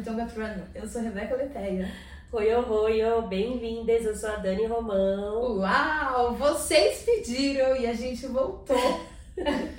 Bitonga Trano. Eu sou Rebeca Leteia. Oi, oi, oi, bem-vindas, eu sou a Dani Romão. Uau, vocês pediram e a gente voltou.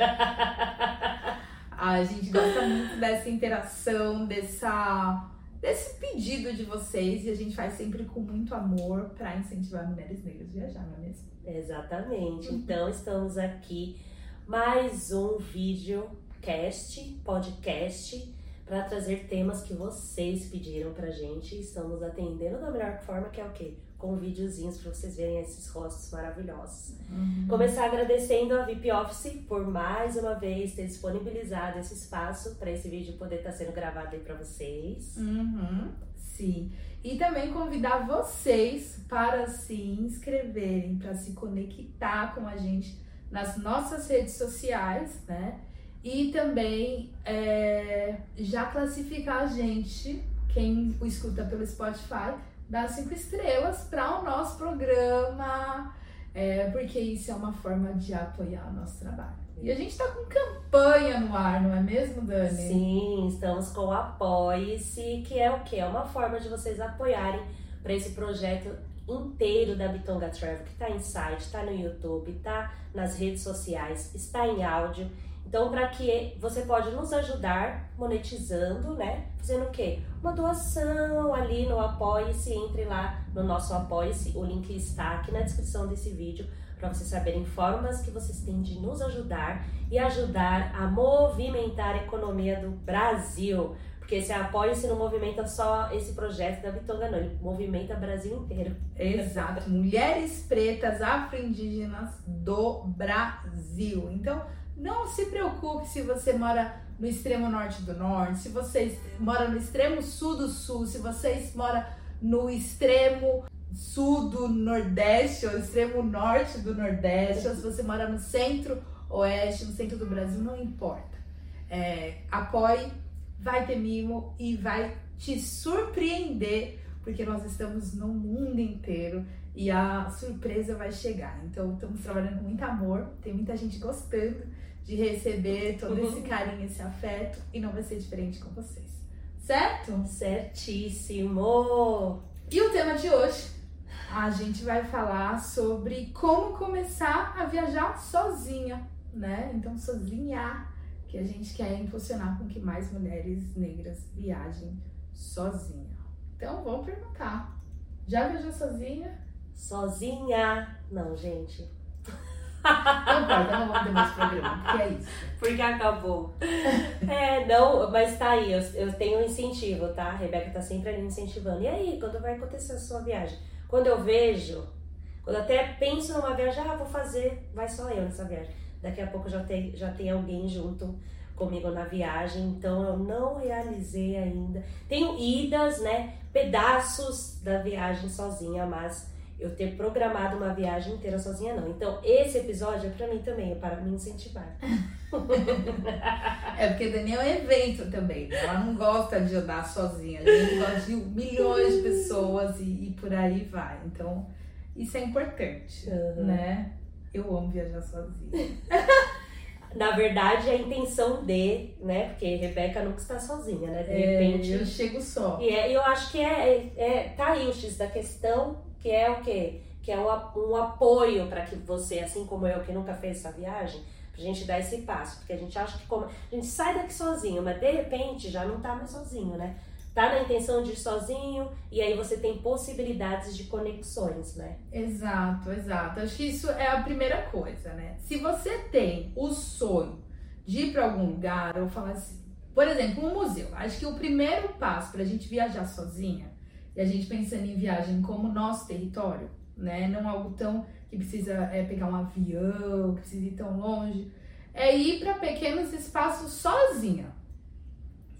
a gente gosta muito dessa interação, dessa, desse pedido de vocês e a gente faz sempre com muito amor para incentivar mulheres negras a viajar, não é mesmo? Exatamente, então estamos aqui mais um vídeo cast, podcast, para trazer temas que vocês pediram pra gente e estamos atendendo da melhor forma, que é o quê? Com videozinhos para vocês verem esses rostos maravilhosos. Uhum. Começar agradecendo a VIP Office por mais uma vez ter disponibilizado esse espaço para esse vídeo poder estar tá sendo gravado aí para vocês. Uhum. Sim. E também convidar vocês para se inscreverem, para se conectar com a gente nas nossas redes sociais, né? E também é, já classificar a gente, quem o escuta pelo Spotify, dar cinco estrelas para o nosso programa, é, porque isso é uma forma de apoiar o nosso trabalho. E a gente está com campanha no ar, não é mesmo, Dani? Sim, estamos com o Apoie-se, que é o que? É uma forma de vocês apoiarem para esse projeto inteiro da Bitonga Travel, que está em site, está no YouTube, está nas redes sociais, está em áudio. Então, para que você pode nos ajudar monetizando, né? Fazendo o quê? Uma doação ali no Apoie-se, entre lá no nosso Apoie-se, o link está aqui na descrição desse vídeo para vocês saberem formas que vocês têm de nos ajudar e ajudar a movimentar a economia do Brasil. Porque esse apoio-se não movimenta só esse projeto da Bitonga, não, ele movimenta o Brasil inteiro. Exato. Mulheres pretas afro-indígenas do Brasil. Então, não se preocupe se você mora no extremo norte do norte, se você mora no extremo sul do sul, se você mora no extremo sul do nordeste ou extremo norte do nordeste, ou se você mora no centro oeste, no centro do Brasil, não importa. É, apoie, vai ter mimo e vai te surpreender, porque nós estamos no mundo inteiro e a surpresa vai chegar. Então, estamos trabalhando com muito amor, tem muita gente gostando de receber todo esse uhum. carinho, esse afeto, e não vai ser diferente com vocês. Certo? Certíssimo! E o tema de hoje, a gente vai falar sobre como começar a viajar sozinha, né? Então, sozinha, que a gente quer impulsionar com que mais mulheres negras viajem sozinha. Então, vamos perguntar. Já viajou sozinha? Sozinha? Não, gente. Não importa, não vamos ter mais programa, porque é isso. Porque acabou. É, não, mas tá aí, eu, eu tenho um incentivo, tá? A Rebeca tá sempre ali incentivando. E aí, quando vai acontecer a sua viagem? Quando eu vejo, quando até penso numa viagem, ah, vou fazer, vai só eu nessa viagem. Daqui a pouco já tem, já tem alguém junto comigo na viagem, então eu não realizei ainda. Tenho idas, né? Pedaços da viagem sozinha, mas eu ter programado uma viagem inteira sozinha, não. Então, esse episódio é pra mim também, é para me incentivar. é porque Daniel é evento também, né? Ela não gosta de andar sozinha, a gente gosta de milhões de pessoas e, e por aí vai. Então, isso é importante, uhum. né? Eu amo viajar sozinha. Na verdade, a intenção de, né? Porque Rebeca nunca está sozinha, né? De é, repente. Eu chego só. E é, eu acho que é, é, tá aí o X da questão que é o quê? Que é um, um apoio para que você, assim como eu, que nunca fez essa viagem, pra gente dar esse passo. Porque a gente acha que como. A gente sai daqui sozinho, mas de repente já não tá mais sozinho, né? Tá na intenção de ir sozinho e aí você tem possibilidades de conexões, né? Exato, exato. Acho que isso é a primeira coisa, né? Se você tem o sonho de ir para algum lugar ou falar assim, por exemplo, um museu. Acho que o primeiro passo para a gente viajar sozinha e a gente pensando em viagem como nosso território, né? Não algo tão que precisa é, pegar um avião, que precisa ir tão longe. É ir para pequenos espaços sozinha.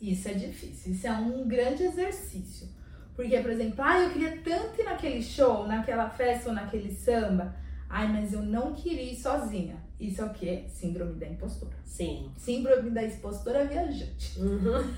Isso é difícil, isso é um grande exercício. Porque, por exemplo, ah, eu queria tanto ir naquele show, naquela festa ou naquele samba. Ai, mas eu não queria ir sozinha. Isso é o quê? Síndrome da impostora. Sim. Síndrome da impostora viajante. Uhum.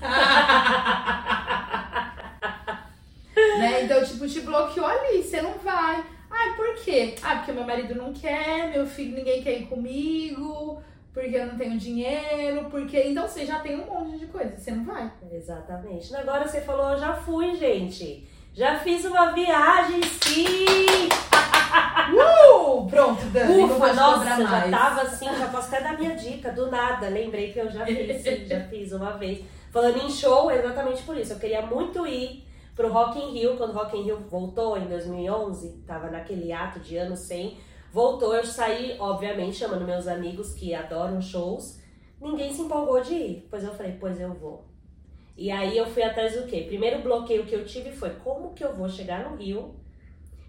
né? Então, tipo, te bloqueou ali, você não vai. Ai, por quê? Ah, porque meu marido não quer, meu filho, ninguém quer ir comigo, porque eu não tenho dinheiro, porque. Então você já tem um monte de coisa, você não vai. Exatamente. Agora você falou, já fui, gente. Já fiz uma viagem, sim! Uh! Pronto, Dani, Ufa, nossa, já mais. tava assim, já posso até dar minha dica, do nada. Lembrei que eu já fiz, sim, já fiz uma vez. Falando em show, é exatamente por isso. Eu queria muito ir pro Rock in Rio, quando o Rock in Rio voltou em 2011, tava naquele ato de ano 100. Voltou, eu saí, obviamente, chamando meus amigos que adoram shows. Ninguém se empolgou de ir. Pois eu falei, pois eu vou. E aí eu fui atrás do quê? Primeiro bloqueio que eu tive foi como que eu vou chegar no Rio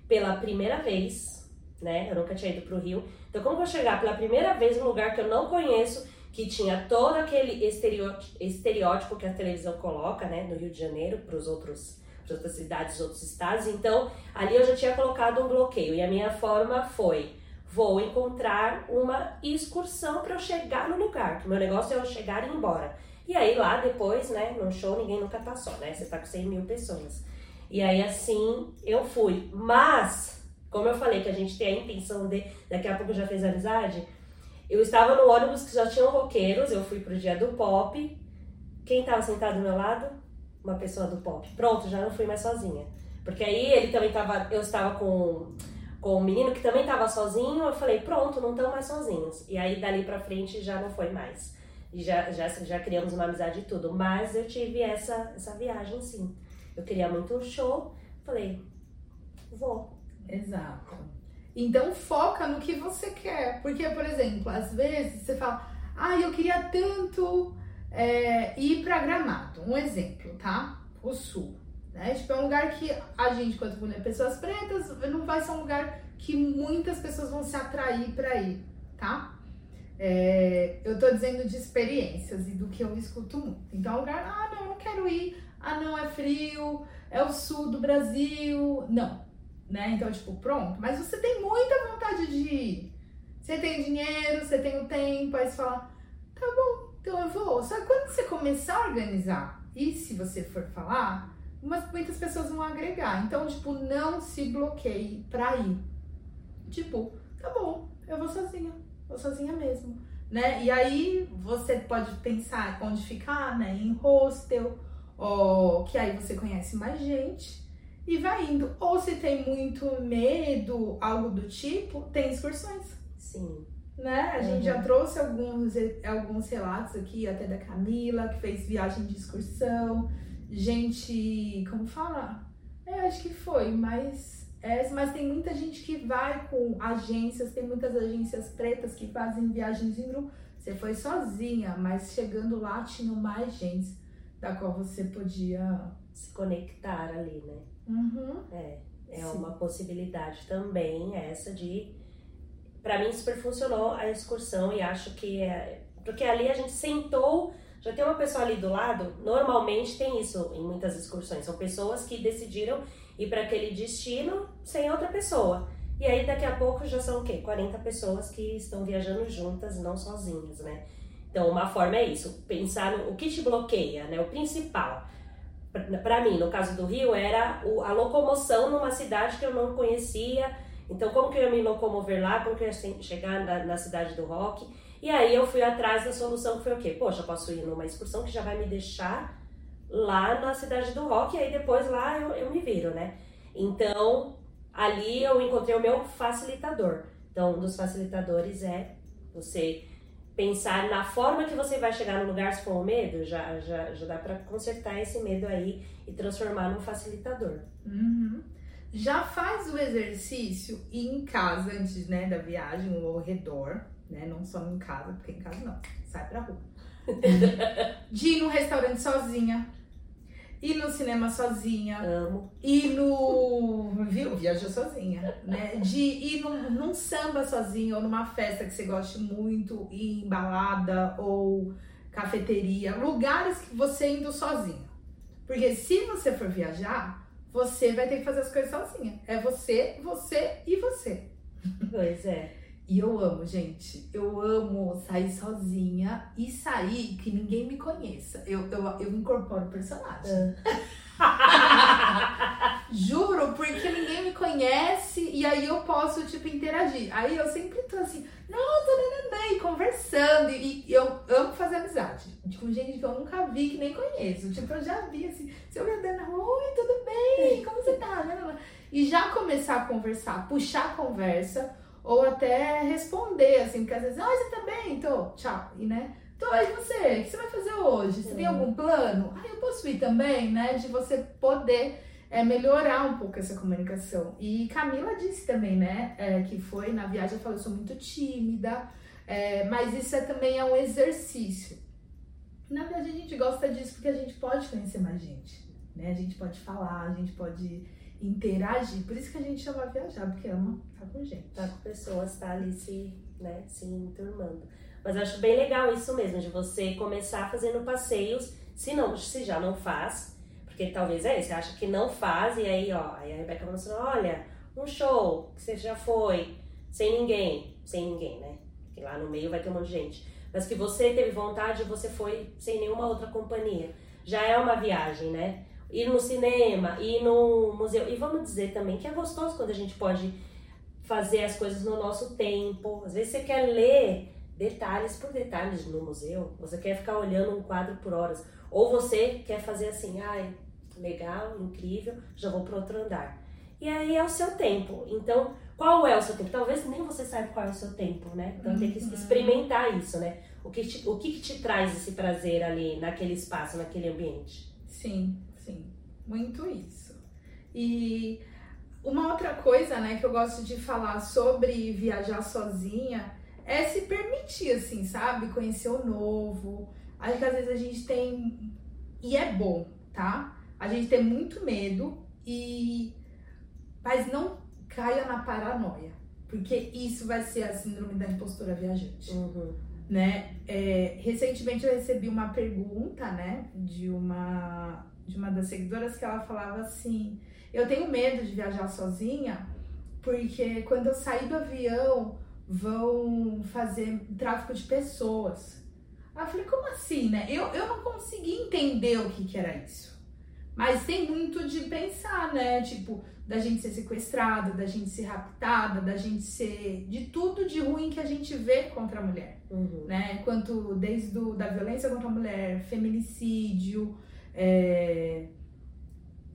pela primeira vez, né? Eu nunca tinha ido pro Rio. Então como que eu vou chegar pela primeira vez num lugar que eu não conheço, que tinha todo aquele estereó- estereótipo que a televisão coloca, né, no Rio de Janeiro, para os outros para outras cidades, outros estados. Então, ali eu já tinha colocado um bloqueio e a minha forma foi vou encontrar uma excursão para eu chegar no lugar, que meu negócio é eu chegar e ir embora. E aí lá depois, né, no show ninguém nunca tá só, né? Você tá com 100 mil pessoas. E aí assim eu fui. Mas, como eu falei que a gente tem a intenção de, daqui a pouco já fez amizade, eu estava no ônibus que já tinham roqueiros, eu fui pro dia do pop. Quem tava sentado do meu lado? Uma pessoa do pop. Pronto, já não fui mais sozinha. Porque aí ele também tava, eu estava com com um menino que também tava sozinho, eu falei, pronto, não estão mais sozinhos. E aí dali pra frente já não foi mais. E já, já, já criamos uma amizade e tudo. Mas eu tive essa, essa viagem sim. Eu queria muito um show, falei, vou. Exato. Então foca no que você quer. Porque, por exemplo, às vezes você fala, ah, eu queria tanto é, ir pra Gramado. Um exemplo, tá? O sul. Né? Tipo, é um lugar que a gente, quando mulher, pessoas pretas, não vai ser um lugar que muitas pessoas vão se atrair pra ir, tá? É, eu tô dizendo de experiências e do que eu escuto muito. Então, é um lugar, ah, não, eu não quero ir. Ah, não, é frio, é o sul do Brasil. Não, né? Então, tipo, pronto. Mas você tem muita vontade de ir. Você tem dinheiro, você tem o tempo, aí você fala, tá bom, então eu vou. Só que quando você começar a organizar, e se você for falar, muitas pessoas vão agregar. Então, tipo, não se bloqueie pra ir. Tipo, tá bom, eu vou sozinha, vou sozinha mesmo. Né? E aí você pode pensar onde ficar, né? Em hostel, ou que aí você conhece mais gente e vai indo. Ou se tem muito medo, algo do tipo, tem excursões. Sim. Né? A gente já trouxe alguns, alguns relatos aqui, até da Camila, que fez viagem de excursão. Gente, como fala? É, acho que foi, mas, é, mas tem muita gente que vai com agências, tem muitas agências pretas que fazem viagens em grupo. Você foi sozinha, mas chegando lá tinham mais gente da qual você podia. Se conectar ali, né? Uhum. É, é Sim. uma possibilidade também essa de. Pra mim super funcionou a excursão e acho que é. Porque ali a gente sentou, já tem uma pessoa ali do lado. Normalmente tem isso em muitas excursões. São pessoas que decidiram ir para aquele destino sem outra pessoa. E aí daqui a pouco já são o quê? 40 pessoas que estão viajando juntas, não sozinhas, né? Então, uma forma é isso, pensar no o que te bloqueia, né? O principal. Para mim, no caso do Rio, era o- a locomoção numa cidade que eu não conhecia. Então, como que eu ia me locomover lá? Como que eu ia che- chegar na, na cidade do rock? E aí eu fui atrás da solução que foi o quê? Poxa, eu posso ir numa excursão que já vai me deixar lá na cidade do rock e aí depois lá eu, eu me viro, né? Então, ali eu encontrei o meu facilitador. Então, um dos facilitadores é você pensar na forma que você vai chegar no lugar se for um medo, já, já, já dá pra consertar esse medo aí e transformar num facilitador. Uhum. Já faz o exercício em casa antes né, da viagem ou ao redor, né? Não só em casa, porque em casa não, sai pra rua. De ir no restaurante sozinha, ir no cinema sozinha, Amo. ir no. Viu? Viaja sozinha, né? De ir num, num samba sozinha ou numa festa que você goste muito, ir em balada ou cafeteria, lugares que você indo sozinha. Porque se você for viajar, você vai ter que fazer as coisas sozinha. É você, você e você. Pois é. E eu amo, gente. Eu amo sair sozinha e sair que ninguém me conheça. Eu, eu, eu incorporo o personagem. Juro, porque ninguém me conhece e aí eu posso, tipo, interagir. Aí eu sempre tô assim, nossa, nananã, e conversando. E, e eu amo fazer amizade. Com gente que eu nunca vi, que nem conheço. Tipo, eu já vi assim, se eu me andando na rua, oi, tudo bem? Como você tá? E já começar a conversar, puxar a conversa, ou até responder, assim, porque às vezes, oi, você tá bem? Tô, tchau. E né? Tô, e você? O que você vai fazer hoje? Você tem algum plano? Ah, eu posso ir também, né? De você poder é, melhorar um pouco essa comunicação. E Camila disse também, né, é, que foi na viagem, falou, eu sou muito tímida, é, mas isso é, também é um exercício. Na verdade, a gente gosta disso porque a gente pode conhecer mais gente, né? A gente pode falar, a gente pode interagir. Por isso que a gente chama viajar, porque ama estar com gente. Tá com pessoas, tá ali se, né, se enturmando. Mas eu acho bem legal isso mesmo, de você começar fazendo passeios, se não, se já não faz, porque talvez é você acha que não faz, e aí, ó, aí a Rebeca falou assim, olha, um show que você já foi, sem ninguém, sem ninguém, né? Que lá no meio vai ter um monte de gente. Mas que você teve vontade e você foi sem nenhuma outra companhia. Já é uma viagem, né? Ir no cinema, ir no museu. E vamos dizer também que é gostoso quando a gente pode fazer as coisas no nosso tempo. Às vezes você quer ler detalhes por detalhes no museu, você quer ficar olhando um quadro por horas. Ou você quer fazer assim, ai, legal, incrível, já vou para outro andar. E aí é o seu tempo. Então, qual é o seu tempo? Talvez nem você saiba qual é o seu tempo, né? Então tem que uhum. experimentar isso, né? O que, te, o que, que te traz esse prazer ali naquele espaço, naquele ambiente? Sim, sim. Muito isso. E uma outra coisa, né, que eu gosto de falar sobre viajar sozinha é se permitir, assim, sabe? Conhecer o novo. Acho que às vezes a gente tem. E é bom, tá? A gente tem muito medo e mas não caia na paranoia, porque isso vai ser a síndrome da impostura viajante. Uhum. Né? É, recentemente eu recebi uma pergunta, né, de uma de uma das seguidoras que ela falava assim: "Eu tenho medo de viajar sozinha, porque quando eu sair do avião vão fazer tráfico de pessoas". Aí eu falei: "Como assim, né? Eu, eu não consegui entender o que que era isso". Mas tem muito de pensar, né? Tipo, da gente ser sequestrada, da gente ser raptada, da gente ser de tudo de ruim que a gente vê contra a mulher, uhum. né? Quanto desde do, da violência contra a mulher, feminicídio, é,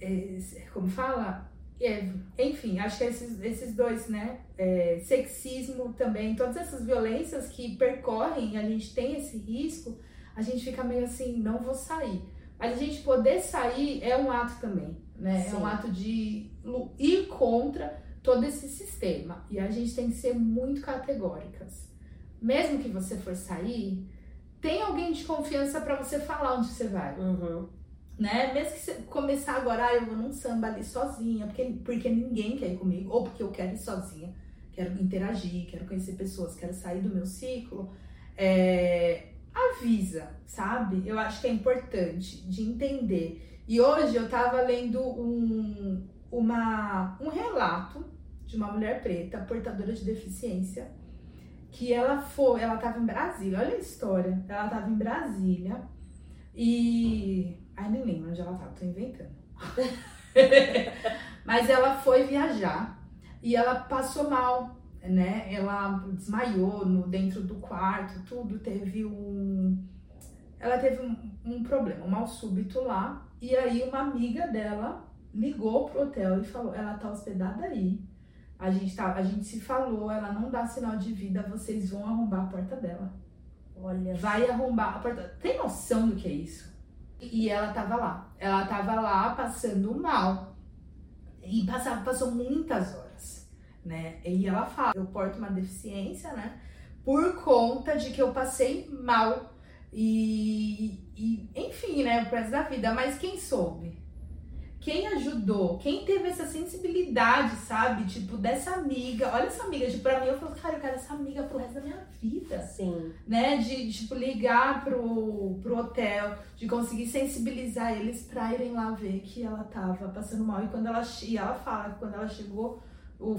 é, como fala? É, enfim, acho que esses, esses dois, né? É, sexismo também, todas essas violências que percorrem, a gente tem esse risco, a gente fica meio assim, não vou sair. Mas a gente poder sair é um ato também, né? Sim. É um ato de ir contra todo esse sistema. E a gente tem que ser muito categóricas. Mesmo que você for sair, tem alguém de confiança para você falar onde você vai. Uhum. Né? Mesmo que você começar agora, ah, eu vou num samba ali sozinha, porque, porque ninguém quer ir comigo, ou porque eu quero ir sozinha, quero interagir, quero conhecer pessoas, quero sair do meu ciclo. É, avisa, sabe? Eu acho que é importante de entender. E hoje eu tava lendo um, uma, um relato de uma mulher preta, portadora de deficiência, que ela foi, ela tava em Brasília, olha a história, ela tava em Brasília e. Ai, nem lembro onde ela tava, tô inventando. Mas ela foi viajar e ela passou mal né? Ela desmaiou no, dentro do quarto, tudo. Teve um. Ela teve um, um problema, um mal súbito lá. E aí uma amiga dela ligou pro hotel e falou: ela tá hospedada aí. A gente, tá, a gente se falou, ela não dá sinal de vida, vocês vão arrombar a porta dela. Olha. Vai arrombar a porta. Tem noção do que é isso? E ela tava lá. Ela tava lá passando mal. E passava, passou muitas horas né? E ela fala, eu porto uma deficiência, né? Por conta de que eu passei mal e, e enfim, né? O resto da vida. Mas quem soube? Quem ajudou? Quem teve essa sensibilidade, sabe? Tipo, dessa amiga. Olha essa amiga. Tipo, pra mim, eu falo, cara, eu quero essa amiga pro resto da minha vida. Sim. Né? De, tipo, ligar pro, pro hotel, de conseguir sensibilizar eles pra irem lá ver que ela tava passando mal. E quando ela, e ela fala que quando ela chegou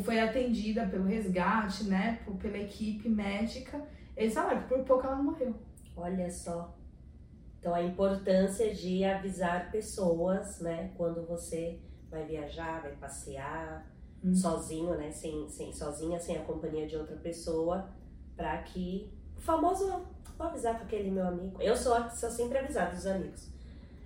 foi atendida pelo resgate, né, pela equipe médica, eles falaram que por pouco ela morreu. Olha só. Então a importância de avisar pessoas, né, quando você vai viajar, vai passear, Uhum. sozinho, né? Sem, sem, sozinha, sem a companhia de outra pessoa, para que o famoso vou avisar com aquele meu amigo. Eu sou, sou sempre avisada dos amigos.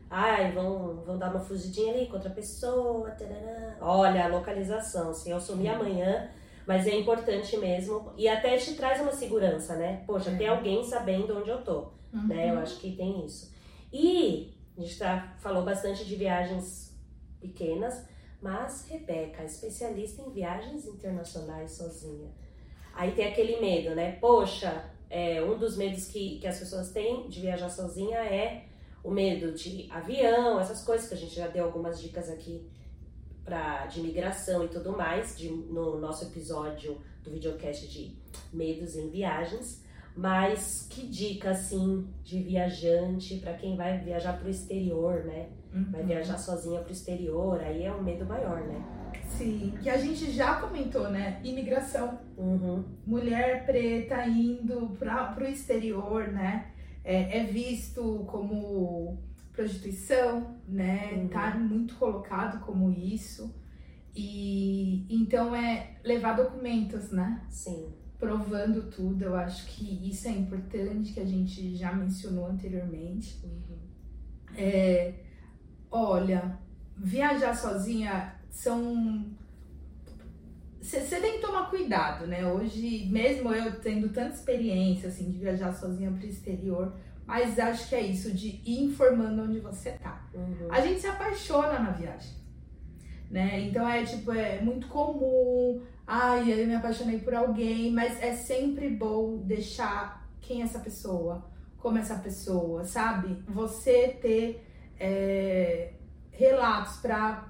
Ai, vão, vão dar uma fugidinha ali com outra pessoa. Tarará. Olha a localização. Se eu sumir amanhã, mas é importante mesmo. E até te traz uma segurança, né? Poxa, É. tem alguém sabendo onde eu tô. Uhum. Né? Eu acho que tem isso. E a gente tá, falou bastante de viagens pequenas, mas Rebeca, especialista em viagens internacionais sozinha. Aí tem aquele medo, né? Poxa, é, um dos medos que, que as pessoas têm de viajar sozinha é o medo de avião, essas coisas que a gente já deu algumas dicas aqui pra, de migração e tudo mais, de, no nosso episódio do videocast de medos em viagens. Mas que dica, assim, de viajante para quem vai viajar pro exterior, né? Vai Uhum. viajar sozinha pro exterior, aí é um medo maior, né? Sim, que a gente já comentou, né? Imigração. Uhum. Mulher preta indo para pro exterior, né? É, é visto como prostituição, né? Uhum. Tá muito colocado como isso. E então é levar documentos, né? Sim. Provando tudo. Eu acho que isso é importante, que a gente já mencionou anteriormente. Uhum. É, olha, viajar sozinha são. Cuidado, né? Hoje, mesmo eu tendo tanta experiência assim de viajar sozinha para o exterior, mas acho que é isso, de ir informando onde você tá. Uhum. A gente se apaixona na viagem, né? Então é tipo, é muito comum. Ai, eu me apaixonei por alguém, mas é sempre bom deixar quem é essa pessoa, como é essa pessoa, sabe? Você ter é, relatos para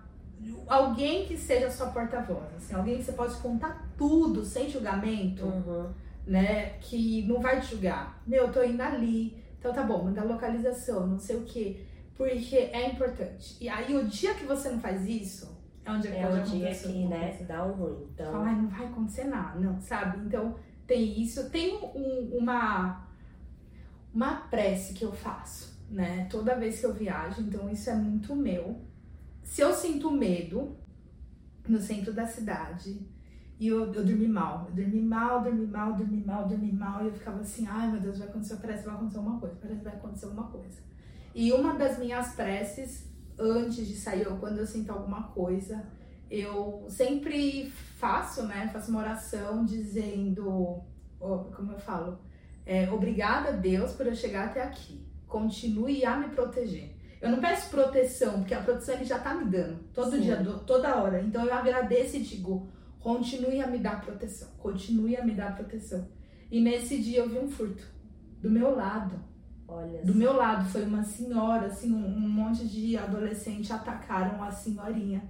alguém que seja sua porta-voz, assim, alguém que você pode contar tudo sem julgamento Uhum. né, que não vai te julgar. Meu, eu tô indo ali, então tá bom, manda localização, não sei o que, porque é importante. E aí o dia que você não faz isso, é um dia que É pode um dia acontecer que, né, dá um ruim. Então, Fala, não vai acontecer nada, não, sabe? Então tem isso, tem um- uma uma prece que eu faço, né? Toda vez que eu viajo, então isso é muito meu. Se eu sinto medo no centro da cidade e eu, eu dormi mal, eu dormi mal, dormi mal, dormi mal, dormi mal e eu ficava assim, ai meu Deus, vai acontecer, parece que vai acontecer alguma coisa, parece que vai acontecer alguma coisa. E uma das minhas preces antes de sair ou quando eu sinto alguma coisa, eu sempre faço, né? Faço uma oração dizendo, como eu falo, é, obrigada Deus por eu chegar até aqui. Continue a me proteger. Eu não peço proteção, porque a proteção ele já tá me dando todo Sim. dia, toda hora. Então eu agradeço e digo, continue a me dar proteção, continue a me dar proteção. E nesse dia eu vi um furto do meu lado. olha. Do meu lado foi uma senhora, assim, um, um monte de adolescente atacaram a senhorinha.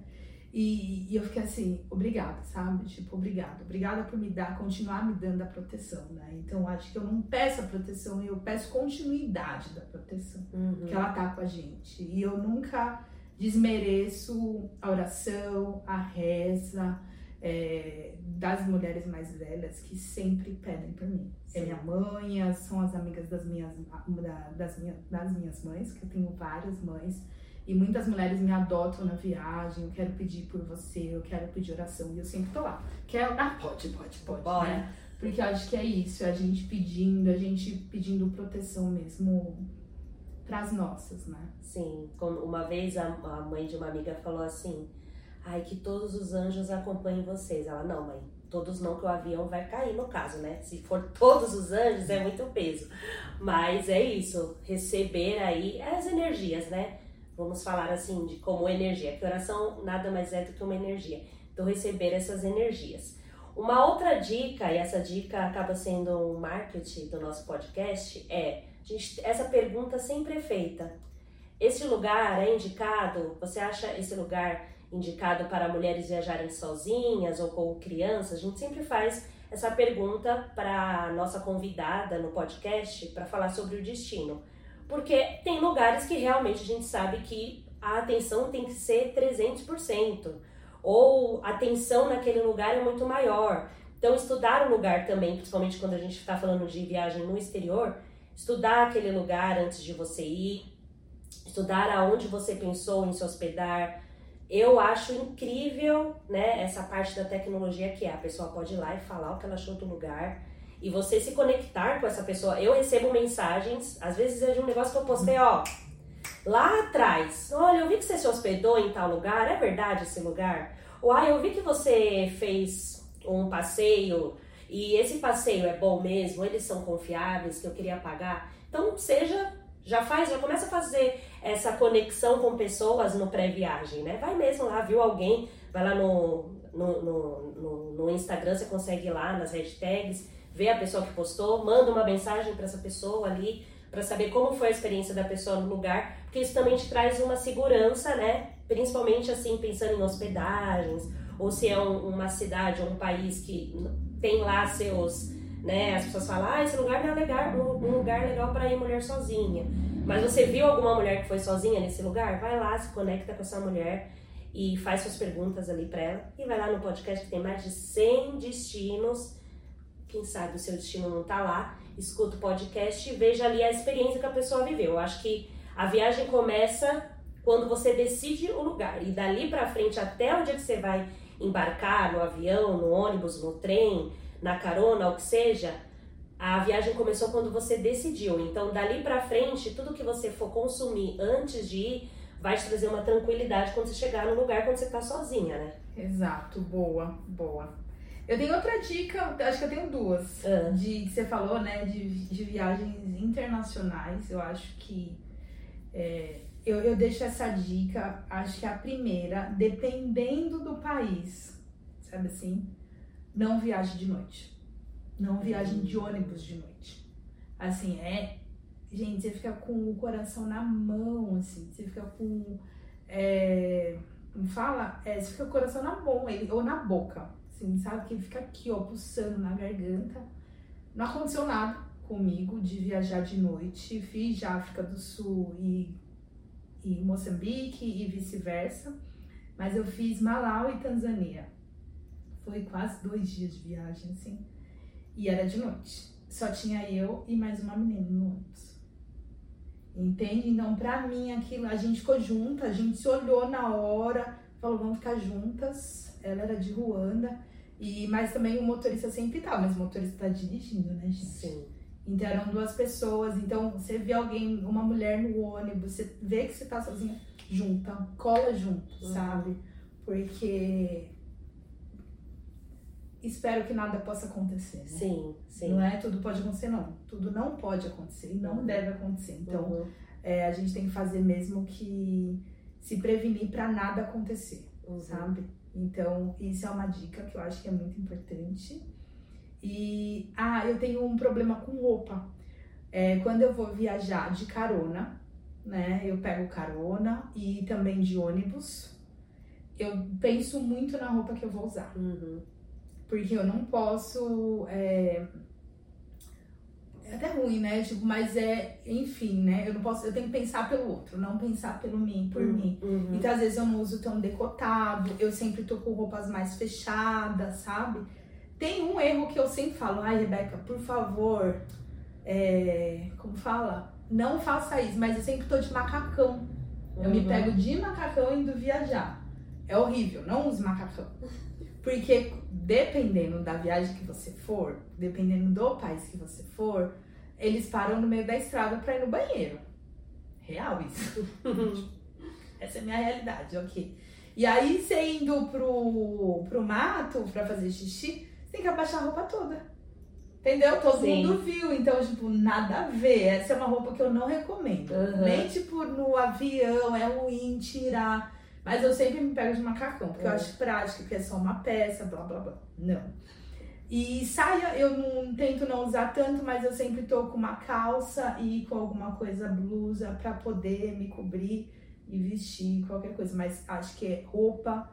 E, e eu fiquei assim, obrigada, sabe? Tipo, obrigada. Obrigada por me dar, continuar me dando a proteção, né? Então acho que eu não peço a proteção, eu peço continuidade da proteção Uhum. que ela tá com a gente. E eu nunca desmereço a oração, a reza é, das mulheres mais velhas que sempre pedem por mim. É Sim. minha mãe, as- são as amigas das minhas, da- das, minha, das minhas mães, que eu tenho várias mães. E muitas mulheres me adotam na viagem, eu quero pedir por você, eu quero pedir oração. E eu sempre tô lá. Quer? Ah, pode, pode, pode. Bora. né? Porque eu acho que é isso, é a gente pedindo, a gente pedindo proteção mesmo pras nossas, né? Sim, uma vez a mãe de uma amiga falou assim: ai, que todos os anjos acompanhem vocês. Ela, não, mãe, todos não, que o avião vai cair no caso, né? Se for todos os anjos, é muito peso. Mas é isso, receber aí as energias, né? Vamos falar assim de como energia, que oração nada mais é do que uma energia. Então, receber essas energias. Uma outra dica, e essa dica acaba sendo um marketing do nosso podcast, é gente, essa pergunta sempre é feita. Esse lugar é indicado? Você acha esse lugar indicado para mulheres viajarem sozinhas ou com crianças? A gente sempre faz essa pergunta para nossa convidada no podcast para falar sobre o destino. Porque tem lugares que realmente a gente sabe que a atenção tem que ser 300%, ou a atenção naquele lugar é muito maior. Então, estudar o lugar também, principalmente quando a gente está falando de viagem no exterior, estudar aquele lugar antes de você ir, estudar aonde você pensou em se hospedar, eu acho incrível, né, essa parte da tecnologia que é a pessoa pode ir lá e falar o que ela achou do lugar e você se conectar com essa pessoa. Eu recebo mensagens, às vezes é de um negócio que eu postei, ó, lá atrás. Olha, eu vi que você se hospedou em tal lugar, é verdade esse lugar? Ou ah, eu vi que você fez um passeio e esse passeio é bom mesmo, eles são confiáveis, que eu queria pagar. Então, seja, já faz, já começa a fazer essa conexão com pessoas no pré-viagem, né? Vai mesmo lá, viu alguém, vai lá no, no, no, no, no Instagram, você consegue ir lá nas hashtags, ver a pessoa que postou, manda uma mensagem para essa pessoa ali, para saber como foi a experiência da pessoa no lugar, porque isso também te traz uma segurança, né? Principalmente assim, pensando em hospedagens, ou se é um, uma cidade ou um país que tem lá seus, né? As pessoas falam, ah, esse lugar não é legal, um lugar legal para ir mulher sozinha. Mas você viu alguma mulher que foi sozinha nesse lugar? Vai lá, se conecta com essa mulher e faz suas perguntas ali para ela. E vai lá no podcast que tem mais de 100 destinos. Quem sabe o seu destino não tá lá. Escuta o podcast e veja ali a experiência que a pessoa viveu. Eu acho que a viagem começa quando você decide o lugar. E dali para frente, até o dia que você vai embarcar no avião, no ônibus, no trem, na carona, o que seja, a viagem começou quando você decidiu. Então, dali para frente, tudo que você for consumir antes de ir vai te trazer uma tranquilidade quando você chegar no lugar quando você tá sozinha, né? Exato, boa, boa. Eu tenho outra dica, acho que eu tenho duas. Ah. De que você falou, né, de, de viagens internacionais. Eu acho que é, eu, eu deixo essa dica, acho que a primeira, dependendo do país, sabe assim, não viaje de noite. Não viajem de ônibus de noite. Assim, é. Gente, você fica com o coração na mão, assim, você fica com. É, como fala? É, você fica com o coração na mão ou na boca. Assim, sabe? Que fica aqui, ó, pulsando na garganta. Não aconteceu nada comigo de viajar de noite. Fiz já África do Sul e e Moçambique e vice-versa. Mas eu fiz Malau e Tanzânia. Foi quase dois dias de viagem, assim. E era de noite. Só tinha eu e mais uma menina no ônibus. Entende? Então, pra mim, aquilo, a gente ficou junta, a gente se olhou na hora, falou, vamos ficar juntas. Ela era de Ruanda. E, mas também o motorista sempre tá, mas o motorista tá dirigindo, né, gente? Sim. Então eram duas pessoas. Então você vê alguém, uma mulher no ônibus, você vê que você tá sozinha, junta, cola junto, uhum. sabe? Porque espero que nada possa acontecer. Né? Sim, sim. Não é tudo pode acontecer, não. Tudo não pode acontecer e não uhum. deve acontecer. Então uhum. é, a gente tem que fazer mesmo que se prevenir para nada acontecer, uhum. sabe? Então, isso é uma dica que eu acho que é muito importante. E, ah, eu tenho um problema com roupa. É, quando eu vou viajar de carona, né, eu pego carona e também de ônibus, eu penso muito na roupa que eu vou usar. Uhum. Porque eu não posso. É, é até ruim, né? Tipo, mas é, enfim, né? Eu não posso, eu tenho que pensar pelo outro, não pensar pelo mim, por uhum. mim. Uhum. Então, às vezes eu não uso tão decotado, eu sempre tô com roupas mais fechadas, sabe? Tem um erro que eu sempre falo, ai, Rebeca, por favor, é, como fala? Não faça isso, mas eu sempre tô de macacão. Eu me uhum. pego de macacão indo viajar. É horrível, não use macacão. Porque dependendo da viagem que você for, dependendo do país que você for, eles param no meio da estrada pra ir no banheiro. Real isso. Essa é a minha realidade, ok. E aí, você indo pro, pro mato pra fazer xixi, tem que abaixar a roupa toda. Entendeu? Todo Sim. mundo viu. Então, tipo, nada a ver. Essa é uma roupa que eu não recomendo. Uhum. Nem, tipo, no avião, é ruim tirar. Mas eu sempre me pego de macacão, porque uhum. eu acho prático, que é só uma peça, blá, blá, blá. Não. E saia eu não tento não usar tanto, mas eu sempre tô com uma calça e com alguma coisa blusa para poder me cobrir e vestir qualquer coisa. Mas acho que é roupa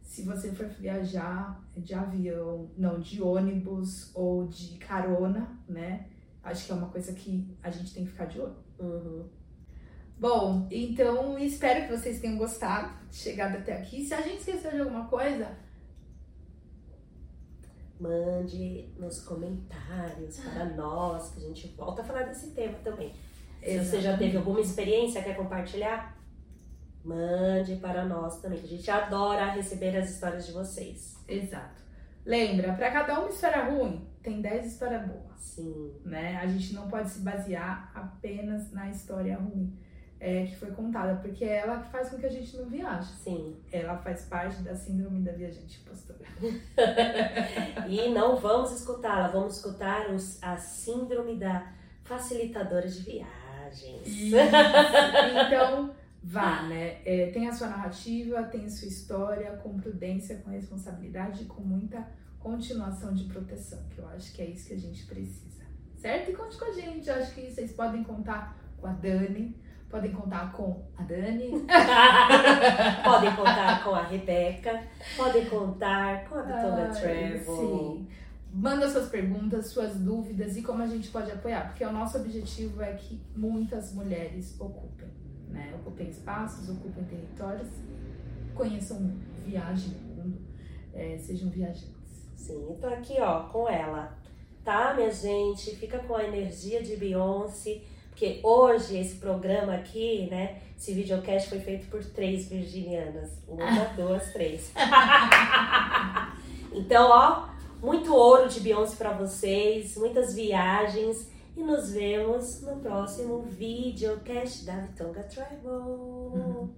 se você for viajar de avião, não, de ônibus ou de carona, né? Acho que é uma coisa que a gente tem que ficar de olho. Uhum. Bom, então espero que vocês tenham gostado, chegado até aqui. Se a gente esqueceu de alguma coisa, mande nos comentários para nós, que a gente volta a falar desse tema também. Se você já teve alguma experiência, quer compartilhar? Mande para nós também, que a gente adora receber as histórias de vocês. Exato. Lembra, para cada uma história ruim, tem 10 histórias boas. Sim. Né? A gente não pode se basear apenas na história ruim é, que foi contada, porque é ela que faz com que a gente não viaje. Sim. Ela faz parte da síndrome da viajante impostora. e não vamos escutá-la, vamos escutar os, a síndrome da facilitadora de viagens. Isso. Então, vá, né? É, tem a sua narrativa, tem a sua história, com prudência, com responsabilidade e com muita continuação de proteção, que eu acho que é isso que a gente precisa. Certo? E conte com a gente. Eu acho que vocês podem contar com a Dani Podem contar com a Dani. podem contar com a Rebeca. Podem contar com a Vitória Travel. Sim. Manda suas perguntas, suas dúvidas e como a gente pode apoiar, porque o nosso objetivo é que muitas mulheres ocupem, né? Ocupem espaços, ocupem territórios, conheçam viajem no mundo, é, sejam viajantes. Sim, tô aqui, ó, com ela, tá, minha gente? Fica com a energia de Beyoncé porque hoje esse programa aqui, né? Esse videocast foi feito por três virginianas. Uma, duas, três. então, ó, muito ouro de Beyoncé para vocês, muitas viagens. E nos vemos no próximo videocast da Vitonga Travel. Uhum.